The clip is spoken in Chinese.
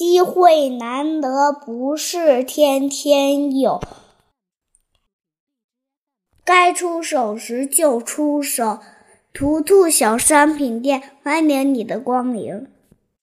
机会难得不是天天有。该出手时就出手图图小商品店欢迎你的光临。